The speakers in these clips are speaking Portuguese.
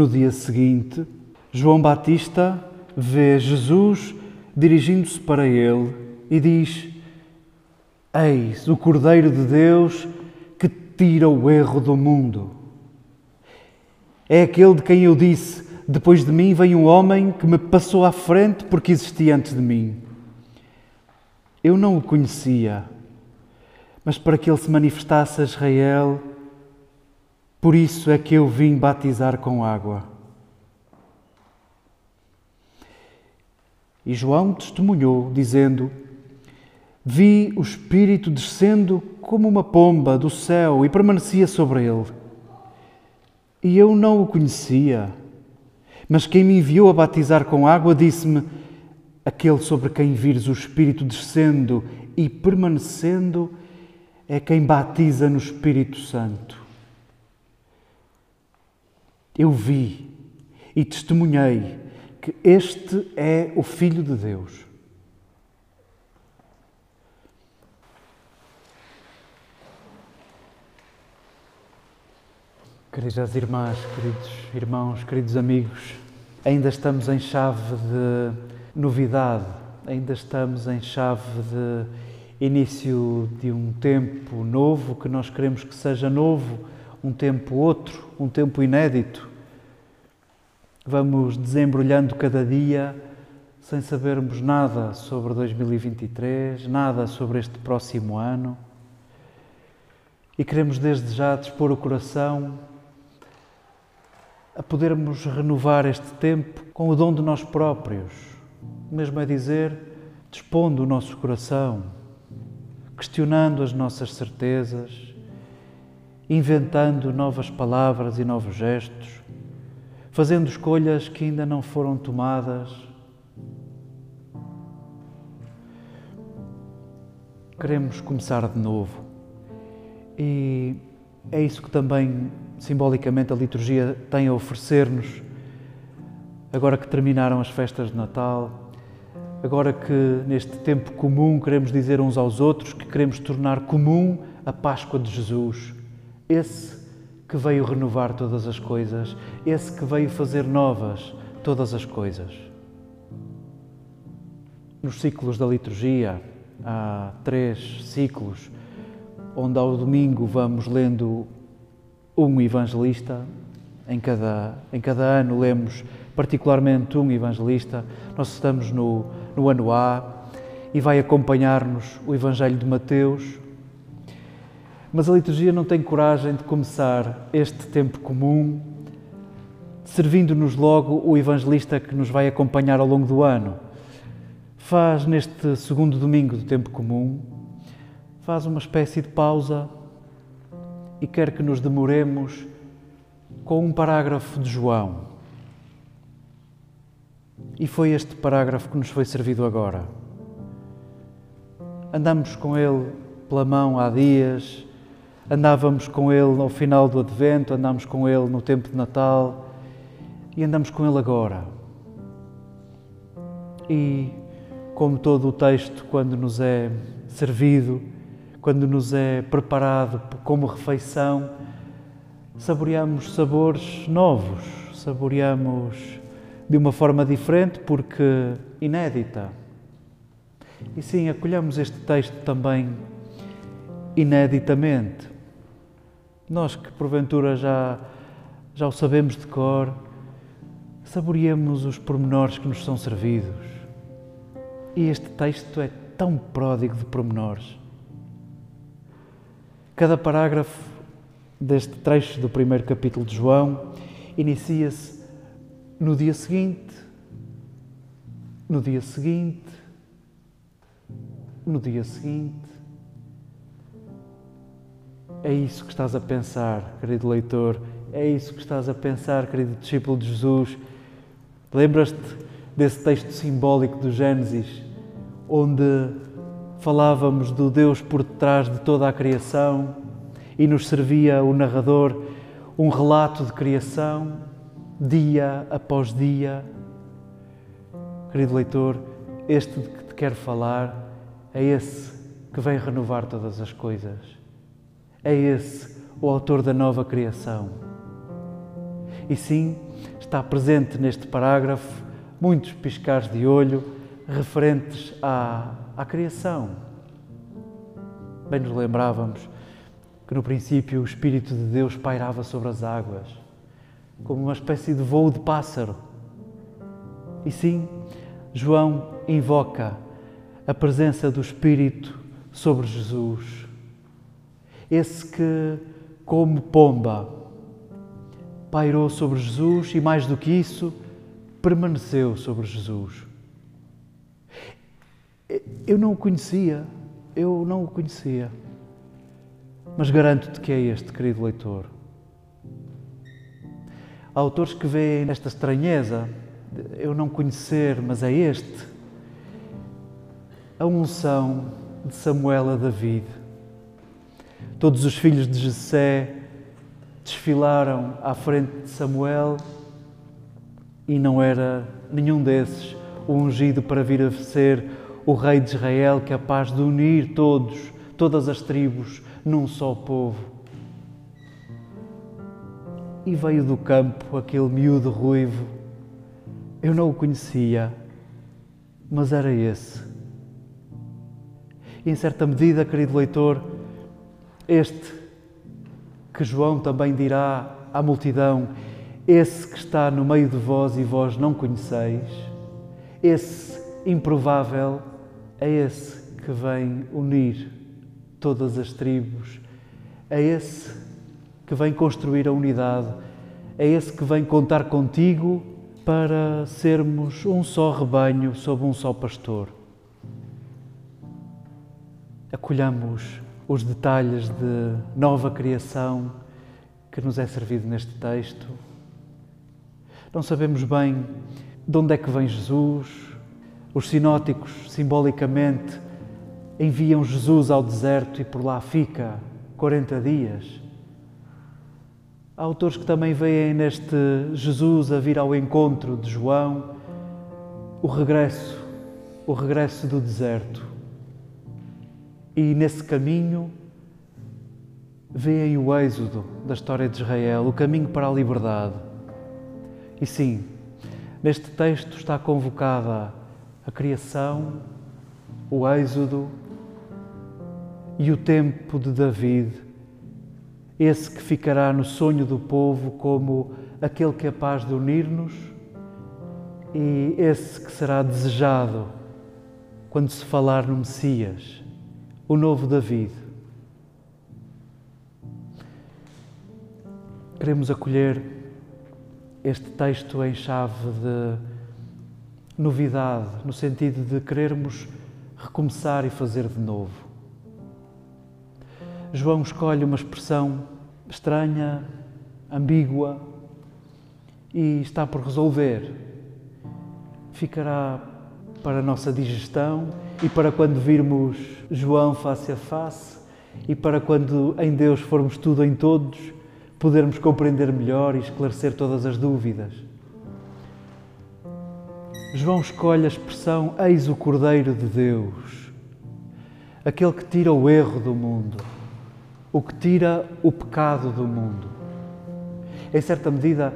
No dia seguinte, João Batista vê Jesus dirigindo-se para ele e diz: Eis o Cordeiro de Deus que tira o erro do mundo. É aquele de quem eu disse: Depois de mim vem um homem que me passou à frente porque existia antes de mim. Eu não o conhecia, mas para que ele se manifestasse a Israel, por isso é que eu vim batizar com água. E João testemunhou, dizendo: Vi o Espírito descendo como uma pomba do céu e permanecia sobre ele. E eu não o conhecia, mas quem me enviou a batizar com água disse-me: Aquele sobre quem vires o Espírito descendo e permanecendo é quem batiza no Espírito Santo. Eu vi e testemunhei que este é o Filho de Deus. Queridas irmãs, queridos irmãos, queridos amigos, ainda estamos em chave de novidade, ainda estamos em chave de início de um tempo novo que nós queremos que seja novo, um tempo outro, um tempo inédito. Vamos desembrulhando cada dia sem sabermos nada sobre 2023, nada sobre este próximo ano. E queremos desde já dispor o coração a podermos renovar este tempo com o dom de nós próprios, mesmo é dizer, dispondo o nosso coração, questionando as nossas certezas, inventando novas palavras e novos gestos, fazendo escolhas que ainda não foram tomadas. Queremos começar de novo e é isso que também simbolicamente a liturgia tem a oferecer-nos, agora que terminaram as festas de Natal, agora que neste tempo comum queremos dizer uns aos outros que queremos tornar comum a Páscoa de Jesus, esse que veio renovar todas as coisas, esse que veio fazer novas todas as coisas. Nos ciclos da liturgia, há três ciclos, onde ao domingo vamos lendo um evangelista. Em cada, em cada ano lemos particularmente um evangelista. Nós estamos no, no ano A e vai acompanhar-nos o Evangelho de Mateus. Mas a liturgia não tem coragem de começar este tempo comum servindo-nos logo o evangelista que nos vai acompanhar ao longo do ano. Faz neste segundo domingo do tempo comum, faz uma espécie de pausa e quer que nos demoremos com um parágrafo de João. E foi este parágrafo que nos foi servido agora. Andamos com ele pela mão há dias, andávamos com ele ao final do Advento, andamos com ele no tempo de Natal e andamos com ele agora. E, como todo o texto, quando nos é servido, quando nos é preparado como refeição, saboreamos sabores novos, saboreamos de uma forma diferente porque inédita. E sim, acolhamos este texto também ineditamente. Nós que porventura já, já o sabemos de cor, saboreemos os pormenores que nos são servidos. E este texto é tão pródigo de pormenores. Cada parágrafo deste trecho do primeiro capítulo de João inicia-se no dia seguinte, no dia seguinte, no dia seguinte. É isso que estás a pensar, querido leitor, é isso que estás a pensar, querido discípulo de Jesus. Lembras-te desse texto simbólico do Gênesis, onde falávamos do Deus por detrás de toda a criação e nos servia o narrador um relato de criação, dia após dia. Querido leitor, este de que te quero falar é esse que vem renovar todas as coisas. É esse o autor da nova criação. E sim, está presente neste parágrafo muitos piscares de olho referentes à, à criação. Bem nos lembrávamos que no princípio o Espírito de Deus pairava sobre as águas, como uma espécie de voo de pássaro. E sim, João invoca a presença do Espírito sobre Jesus. Esse que, como pomba, pairou sobre Jesus e, mais do que isso, permaneceu sobre Jesus. Eu não o conhecia, eu não o conhecia, mas garanto-te que é este, querido leitor. Há autores que veem esta estranheza, eu não conhecer, mas é este. A unção de Samuel a David. Todos os filhos de Jessé desfilaram à frente de Samuel e não era nenhum desses o ungido para vir a ser o rei de Israel capaz de unir todos, todas as tribos num só povo. E veio do campo aquele miúdo ruivo. Eu não o conhecia, mas era esse. E em certa medida, querido leitor, este que João também dirá à multidão: esse que está no meio de vós e vós não conheceis, esse improvável, é esse que vem unir todas as tribos, é esse que vem construir a unidade, é esse que vem contar contigo para sermos um só rebanho sob um só pastor. Acolhamos os detalhes de nova criação que nos é servido neste texto. Não sabemos bem de onde é que vem Jesus. Os sinóticos, simbolicamente, enviam Jesus ao deserto e por lá fica 40 dias. Há autores que também veem neste Jesus a vir ao encontro de João o regresso, o regresso do deserto. E nesse caminho veem o êxodo da história de Israel, o caminho para a liberdade. E sim, neste texto está convocada a criação, o êxodo e o tempo de David, esse que ficará no sonho do povo como aquele capaz de unir-nos e esse que será desejado quando se falar no Messias, o novo David. Queremos acolher este texto em chave de novidade, no sentido de querermos recomeçar e fazer de novo. João escolhe uma expressão estranha, ambígua e está por resolver. Ficará para a nossa digestão e para quando virmos João face a face e para quando em Deus formos tudo em todos podermos compreender melhor e esclarecer todas as dúvidas. João escolhe a expressão Eis o Cordeiro de Deus, aquele que tira o erro do mundo, o que tira o pecado do mundo. Em certa medida,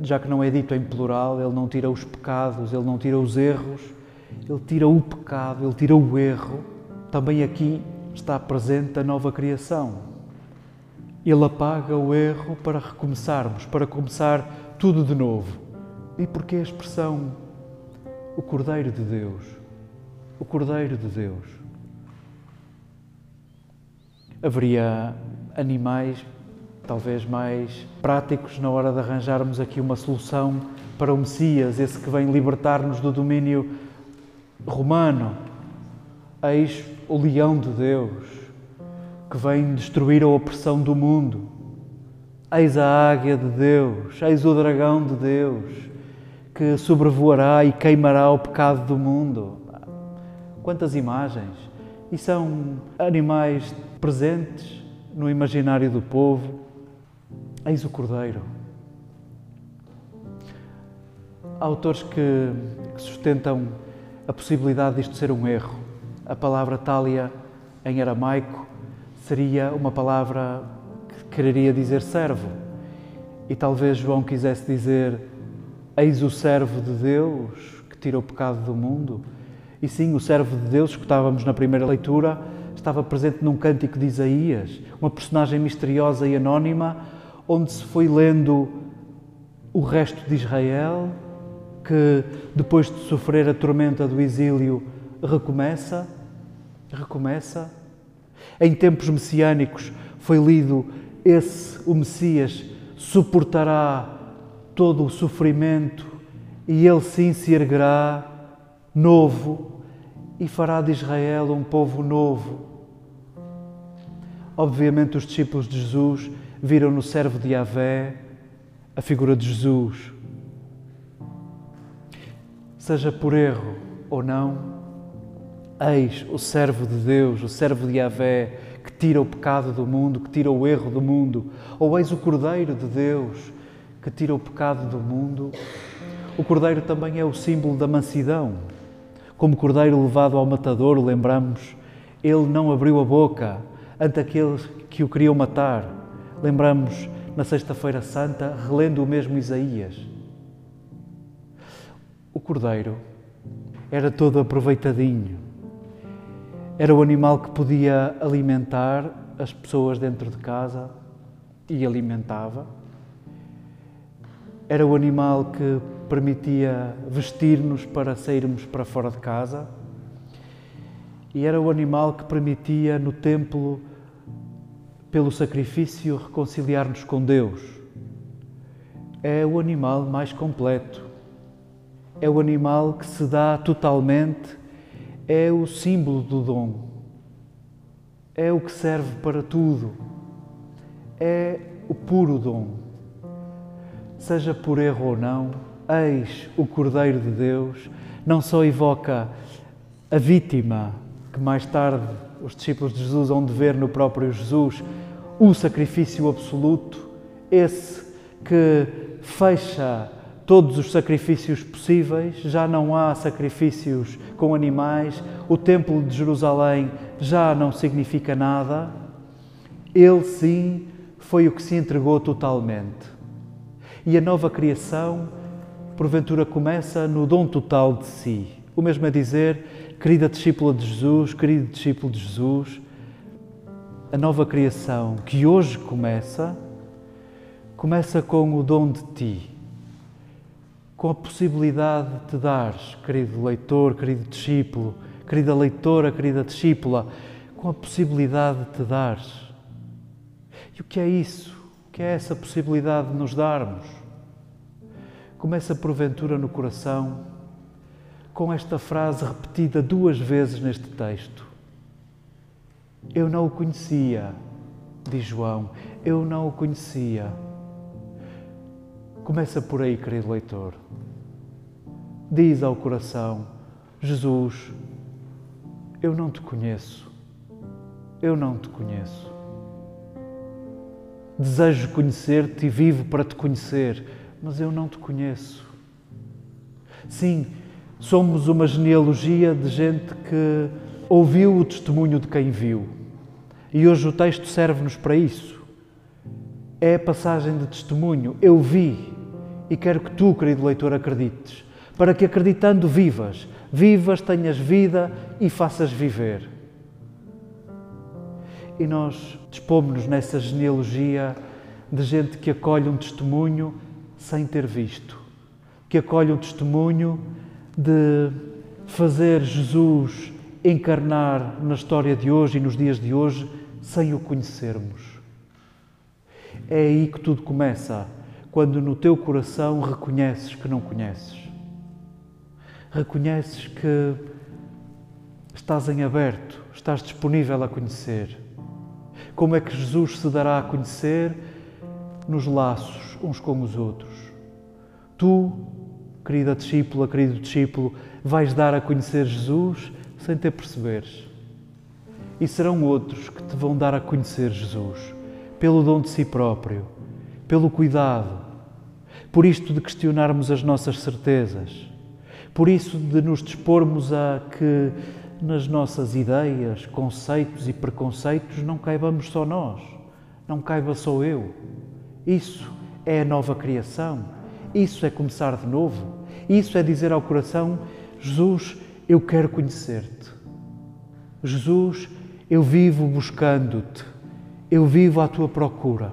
já que não é dito em plural, ele não tira os pecados, ele não tira os erros, ele tira o pecado, ele tira o erro. Também aqui está presente a nova criação. Ele apaga o erro para recomeçarmos, para começar tudo de novo. E porque a expressão o Cordeiro de Deus, o Cordeiro de Deus. Haveria animais talvez mais práticos na hora de arranjarmos aqui uma solução para o Messias, esse que vem libertar-nos do domínio romano. Eis o leão de Deus, que vem destruir a opressão do mundo. Eis a águia de Deus, eis o dragão de Deus, que sobrevoará e queimará o pecado do mundo. Quantas imagens! E são animais presentes no imaginário do povo. Eis o Cordeiro. Há autores que, que sustentam a possibilidade disto ser um erro. A palavra talia em aramaico seria uma palavra que quereria dizer servo. E talvez João quisesse dizer: Eis o servo de Deus que tira o pecado do mundo. E sim, o servo de Deus, que estávamos na primeira leitura, estava presente num cântico de Isaías, uma personagem misteriosa e anónima, onde se foi lendo o resto de Israel, que depois de sofrer a tormenta do exílio recomeça, recomeça. Em tempos messiânicos foi lido esse, o Messias, suportará todo o sofrimento e ele sim se erguerá novo e fará de Israel um povo novo. Obviamente, os discípulos de Jesus viram no servo de Yahvé a figura de Jesus. Seja por erro ou não, eis o servo de Deus, o servo de Yahvé, que tira o pecado do mundo, que tira o erro do mundo, ou eis o Cordeiro de Deus, que tira o pecado do mundo. O Cordeiro também é o símbolo da mansidão. Como Cordeiro levado ao matador, lembramos, ele não abriu a boca ante aqueles que o queriam matar. Lembramos na Sexta-feira Santa, relendo o mesmo Isaías. O Cordeiro era todo aproveitadinho. Era o animal que podia alimentar as pessoas dentro de casa e alimentava. Era o animal que permitia vestir-nos para sairmos para fora de casa. E era o animal que permitia no templo, pelo sacrifício, reconciliar-nos com Deus. É o animal mais completo. É o animal que se dá totalmente, é o símbolo do dom. É o que serve para tudo. É o puro dom seja por erro ou não, eis o Cordeiro de Deus, não só evoca a vítima, que mais tarde os discípulos de Jesus vão de ver no próprio Jesus, o sacrifício absoluto, esse que fecha todos os sacrifícios possíveis, já não há sacrifícios com animais, o Templo de Jerusalém já não significa nada. Ele sim foi o que se entregou totalmente. E a nova criação, porventura, começa no dom total de si. O mesmo é dizer, querida discípula de Jesus, querido discípulo de Jesus, a nova criação que hoje começa, começa com o dom de ti, com a possibilidade de te dares, querido leitor, querido discípulo, querida leitora, querida discípula, com a possibilidade de te dares. E o que é isso? que é essa possibilidade de nos darmos. Começa porventura no coração com esta frase repetida duas vezes neste texto. Eu não o conhecia, diz João, eu não o conhecia. Começa por aí, querido leitor. Diz ao coração: Jesus, eu não te conheço, eu não te conheço. Desejo conhecer-te e vivo para te conhecer, mas eu não te conheço. Sim, somos uma genealogia de gente que ouviu o testemunho de quem viu. E hoje o texto serve-nos para isso. É a passagem de testemunho. Eu vi e quero que tu, querido leitor, acredites, para que acreditando vivas, vivas, tenhas vida e faças viver e nós dispomos-nos nessa genealogia de gente que acolhe um testemunho sem ter visto, que acolhe um testemunho de fazer Jesus encarnar na história de hoje e nos dias de hoje sem o conhecermos. É aí que tudo começa, quando no teu coração reconheces que não conheces. Reconheces que estás em aberto, estás disponível a conhecer como é que Jesus se dará a conhecer nos laços uns com os outros. Tu, querida discípula, querido discípulo, vais dar a conhecer Jesus sem te perceberes. E serão outros que te vão dar a conhecer Jesus, pelo dom de si próprio, pelo cuidado, por isto de questionarmos as nossas certezas, por isso de nos dispormos a que nas nossas ideias, conceitos e preconceitos não caibamos só nós, não caiba só eu. Isso é a nova criação. Isso é começar de novo. Isso é dizer ao coração: Jesus, eu quero conhecer-te. Jesus, eu vivo buscando-te. Eu vivo à tua procura.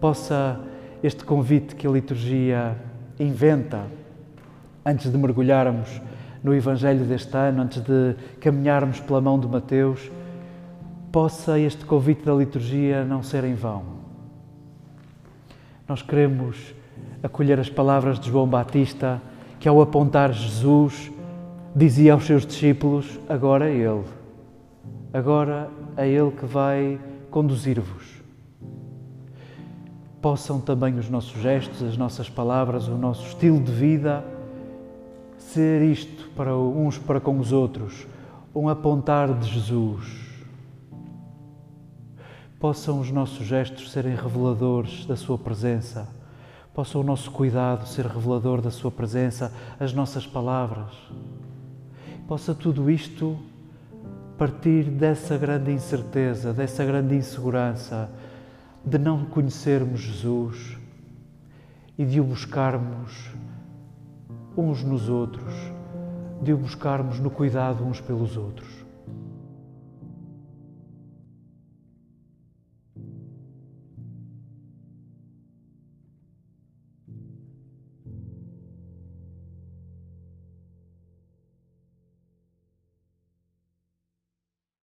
Possa este convite que a liturgia inventa antes de mergulharmos no Evangelho deste ano, antes de caminharmos pela mão de Mateus, possa este convite da liturgia não ser em vão. Nós queremos acolher as palavras de João Batista, que ao apontar Jesus, dizia aos seus discípulos: Agora é Ele, agora é Ele que vai conduzir-vos. Possam também os nossos gestos, as nossas palavras, o nosso estilo de vida ser isto para uns para com os outros, um apontar de Jesus. Possam os nossos gestos serem reveladores da Sua presença, possa o nosso cuidado ser revelador da Sua presença, as nossas palavras. Possa tudo isto partir dessa grande incerteza, dessa grande insegurança de não conhecermos Jesus e de o buscarmos uns nos outros, de o buscarmos no cuidado uns pelos outros.